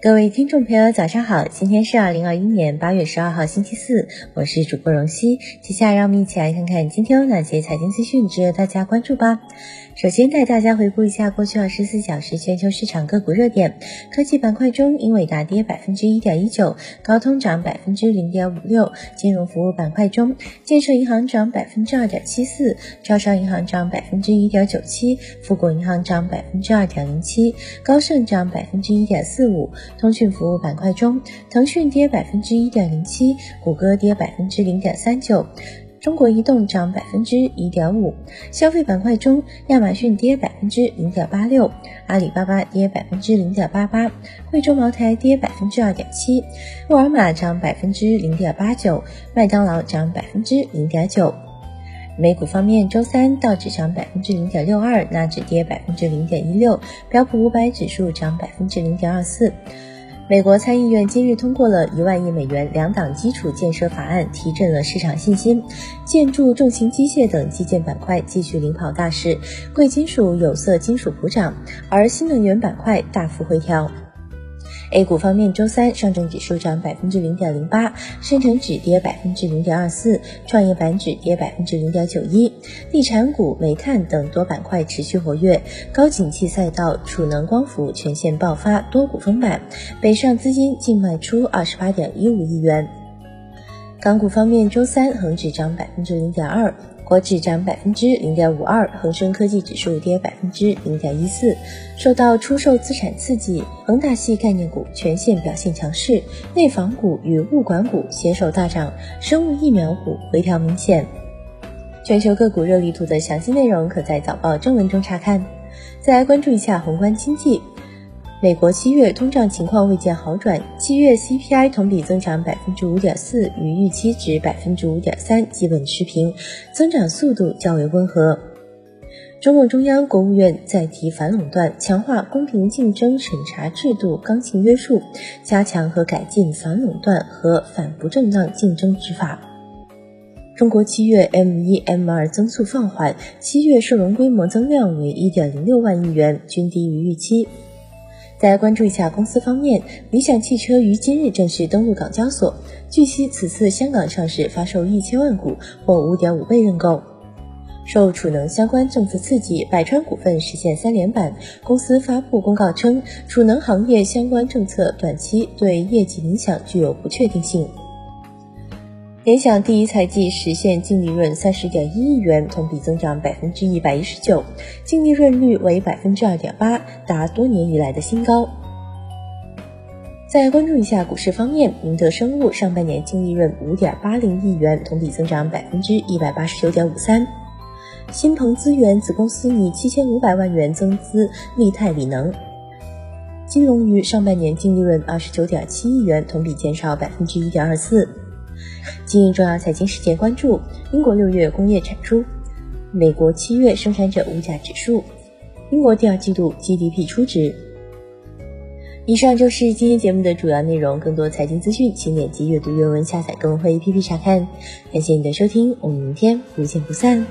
各位听众朋友，早上好！今天是二零二一年八月十二号，星期四，我是主播荣熙。接下来让我们一起来看看今天有哪些财经资讯值得大家关注吧。首先带大家回顾一下过去二十四小时全球市场个股热点。科技板块中，英伟达跌百分之一点一九，高通涨百分之零点五六。金融服务板块中，建设银行涨百分之二点七四，招商银行涨百分之一点九七，富国银行涨百分之二点零七，高盛涨百分之一点四五。通讯服务板块中，腾讯跌百分之一点零七，谷歌跌百分之零点三九。中国移动涨百分之一点五，消费板块中，亚马逊跌百分之零点八六，阿里巴巴跌百分之零点八八，贵州茅台跌百分之二点七，沃尔玛涨百分之零点八九，麦当劳涨百分之零点九。美股方面，周三道指涨百分之零点六二，纳指跌百分之零点一六，标普五百指数涨百分之零点二四。美国参议院今日通过了一万亿美元两党基础建设法案，提振了市场信心。建筑、重型机械等基建板块继续领跑大势，贵金属、有色金属普涨，而新能源板块大幅回调。A 股方面，周三上证指数涨百分之零点零八，深成指跌百分之零点二四，创业板指跌百分之零点九一。地产股、煤炭等多板块持续活跃，高景气赛道储能、光伏全线爆发，多股封板。北上资金净卖出二十八点一五亿元。港股方面，周三恒指涨百分之零点二。国指涨百分之零点五二，恒生科技指数跌百分之零点一四。受到出售资产刺激，恒大系概念股全线表现强势，内房股与物管股携手大涨，生物疫苗股回调明显。全球个股热力图的详细内容可在早报正文中查看。再来关注一下宏观经济。美国七月通胀情况未见好转，七月 CPI 同比增长百分之五点四，与预期值百分之五点三基本持平，增长速度较为温和。中共中央、国务院再提反垄断，强化公平竞争审查制度刚性约束，加强和改进反垄断和反不正当竞争执法。中国七月 M 一 M 二增速放缓，七月社融规模增量为一点零六万亿元，均低于预期。再关注一下公司方面，理想汽车于今日正式登陆港交所。据悉，此次香港上市发售一千万股或五点五倍认购。受储能相关政策刺激，百川股份实现三连板。公司发布公告称，储能行业相关政策短期对业绩影响具有不确定性。联想第一财季实现净利润三十点一亿元，同比增长百分之一百一十九，净利润率为百分之二点八，达多年以来的新高。再关注一下股市方面，明德生物上半年净利润五点八零亿元，同比增长百分之一百八十九点五三。新鹏资源子公司拟七千五百万元增资利泰锂能。金龙鱼上半年净利润二十九点七亿元，同比减少百分之一点二四。今日重要财经事件关注：英国六月工业产出，美国七月生产者物价指数，英国第二季度 GDP 初值。以上就是今天节目的主要内容。更多财经资讯，请点击阅读原文下载更会 APP 查看。感谢你的收听，我们明天不见不散。